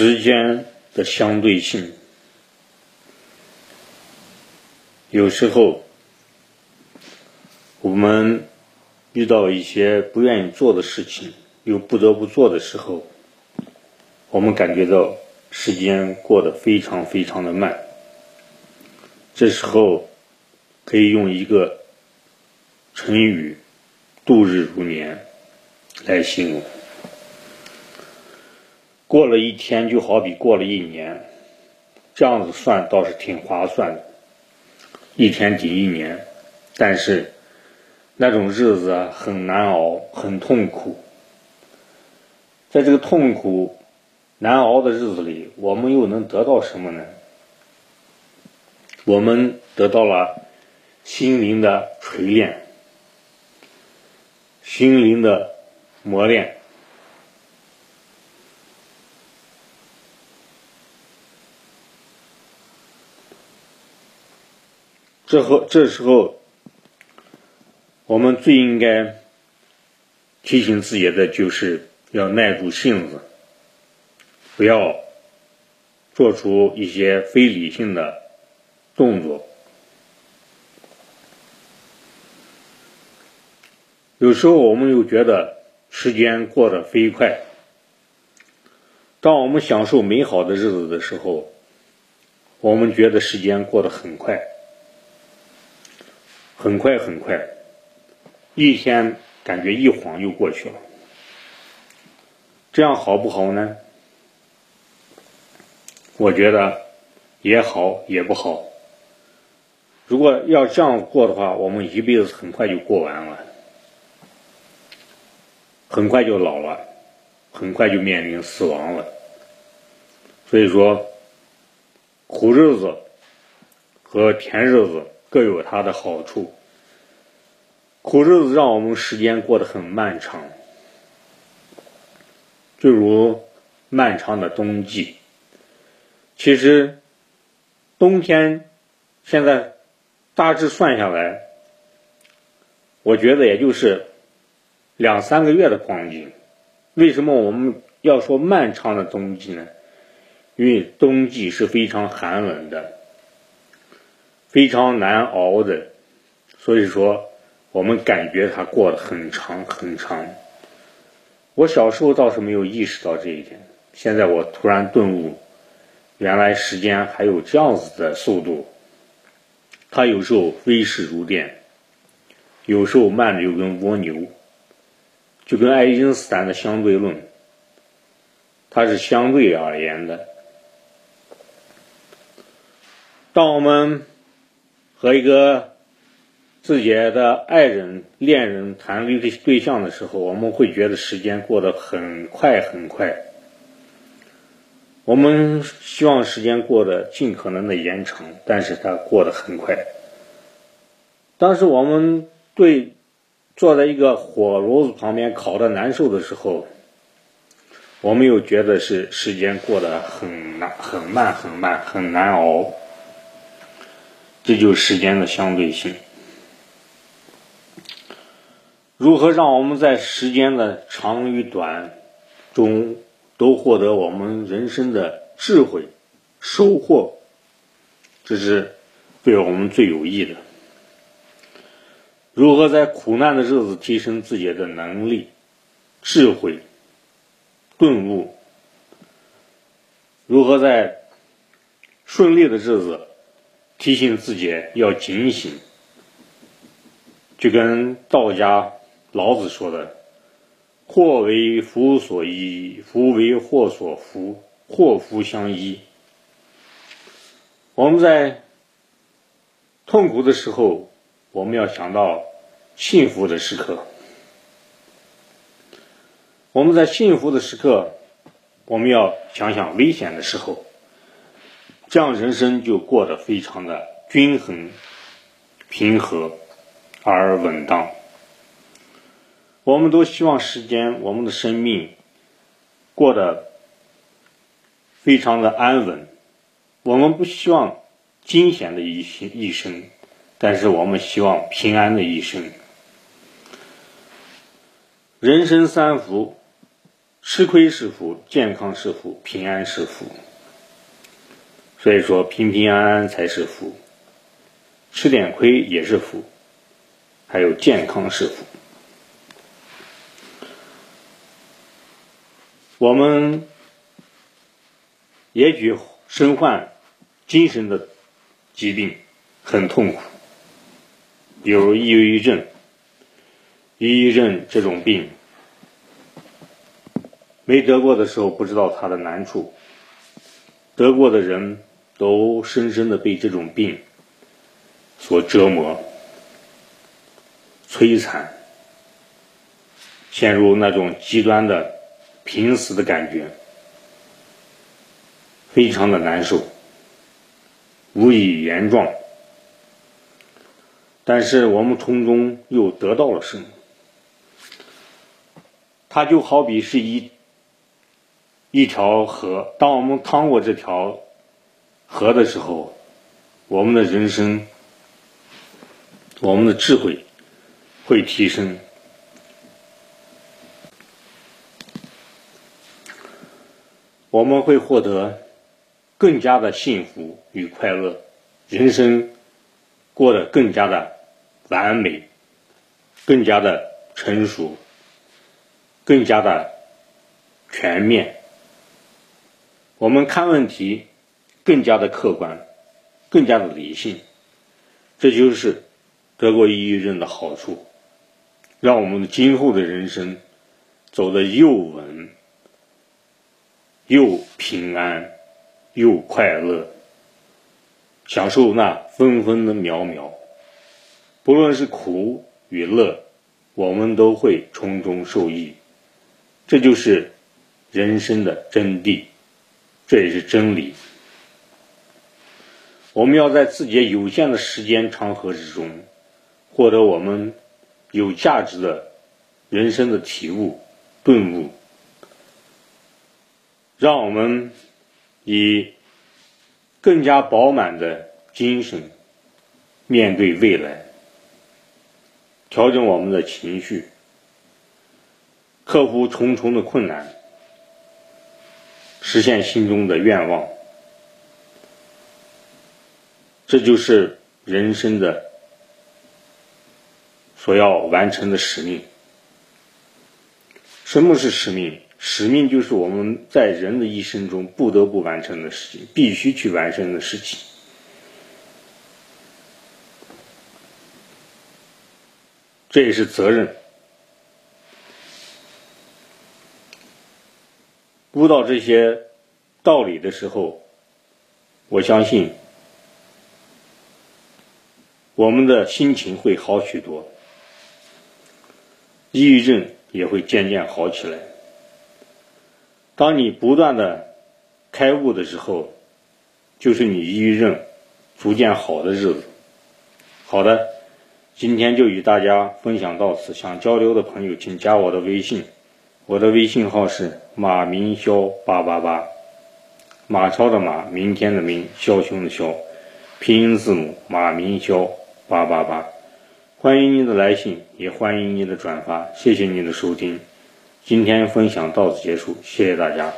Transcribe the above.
时间的相对性，有时候我们遇到一些不愿意做的事情，又不得不做的时候，我们感觉到时间过得非常非常的慢。这时候可以用一个成语“度日如年”来形容。过了一天就好比过了一年，这样子算倒是挺划算的，一天抵一年。但是那种日子，很难熬，很痛苦。在这个痛苦难熬的日子里，我们又能得到什么呢？我们得到了心灵的锤炼，心灵的磨练。这后这时候，我们最应该提醒自己的，就是要耐住性子，不要做出一些非理性的动作。有时候我们又觉得时间过得飞快，当我们享受美好的日子的时候，我们觉得时间过得很快。很快很快，一天感觉一晃就过去了。这样好不好呢？我觉得也好也不好。如果要这样过的话，我们一辈子很快就过完了，很快就老了，很快就面临死亡了。所以说，苦日子和甜日子。各有它的好处。苦日子让我们时间过得很漫长，就如漫长的冬季。其实冬天现在大致算下来，我觉得也就是两三个月的光景。为什么我们要说漫长的冬季呢？因为冬季是非常寒冷的。非常难熬的，所以说我们感觉它过得很长很长。我小时候倒是没有意识到这一点，现在我突然顿悟，原来时间还有这样子的速度。它有时候飞逝如电，有时候慢的就跟蜗牛，就跟爱因斯坦的相对论，它是相对而言的。当我们和一个自己的爱人、恋人谈恋爱对象的时候，我们会觉得时间过得很快很快。我们希望时间过得尽可能的延长，但是它过得很快。当时我们对坐在一个火炉子旁边烤的难受的时候，我们又觉得是时间过得很难、很慢、很慢、很难熬。这就是时间的相对性。如何让我们在时间的长与短中都获得我们人生的智慧收获？这是对我们最有益的。如何在苦难的日子提升自己的能力、智慧、顿悟？如何在顺利的日子？提醒自己要警醒，就跟道家老子说的：“祸为福所依，福为祸所伏，祸福相依。”我们在痛苦的时候，我们要想到幸福的时刻；我们在幸福的时刻，我们要想想危险的时候。这样人生就过得非常的均衡、平和而稳当。我们都希望时间，我们的生命过得非常的安稳。我们不希望惊险的一生一生，但是我们希望平安的一生。人生三福：吃亏是福，健康是福，平安是福。所以说，平平安安才是福，吃点亏也是福，还有健康是福。我们也许身患精神的疾病，很痛苦，比如抑郁症。抑郁症这种病，没得过的时候不知道它的难处，得过的人都深深的被这种病所折磨、摧残，陷入那种极端的濒死的感觉，非常的难受，无以言状。但是我们从中又得到了什么？它就好比是一一条河，当我们趟过这条和的时候，我们的人生、我们的智慧会提升，我们会获得更加的幸福与快乐，人生过得更加的完美，更加的成熟。更加的全面，我们看问题更加的客观，更加的理性，这就是得过抑郁症的好处，让我们今后的人生走得又稳又平安又快乐，享受那分分的秒秒，不论是苦与乐，我们都会从中受益。这就是人生的真谛，这也是真理。我们要在自己有限的时间长河之中，获得我们有价值的人生的体悟、顿悟，让我们以更加饱满的精神面对未来，调整我们的情绪。克服重重的困难，实现心中的愿望，这就是人生的所要完成的使命。什么是使命？使命就是我们在人的一生中不得不完成的事情，必须去完成的事情。这也是责任。悟到这些道理的时候，我相信我们的心情会好许多，抑郁症也会渐渐好起来。当你不断的开悟的时候，就是你抑郁症逐渐好的日子。好的，今天就与大家分享到此，想交流的朋友请加我的微信。我的微信号是马明霄八八八，马超的马，明天的明，枭雄的枭，拼音字母马明霄八八八，欢迎您的来信，也欢迎您的转发，谢谢您的收听，今天分享到此结束，谢谢大家。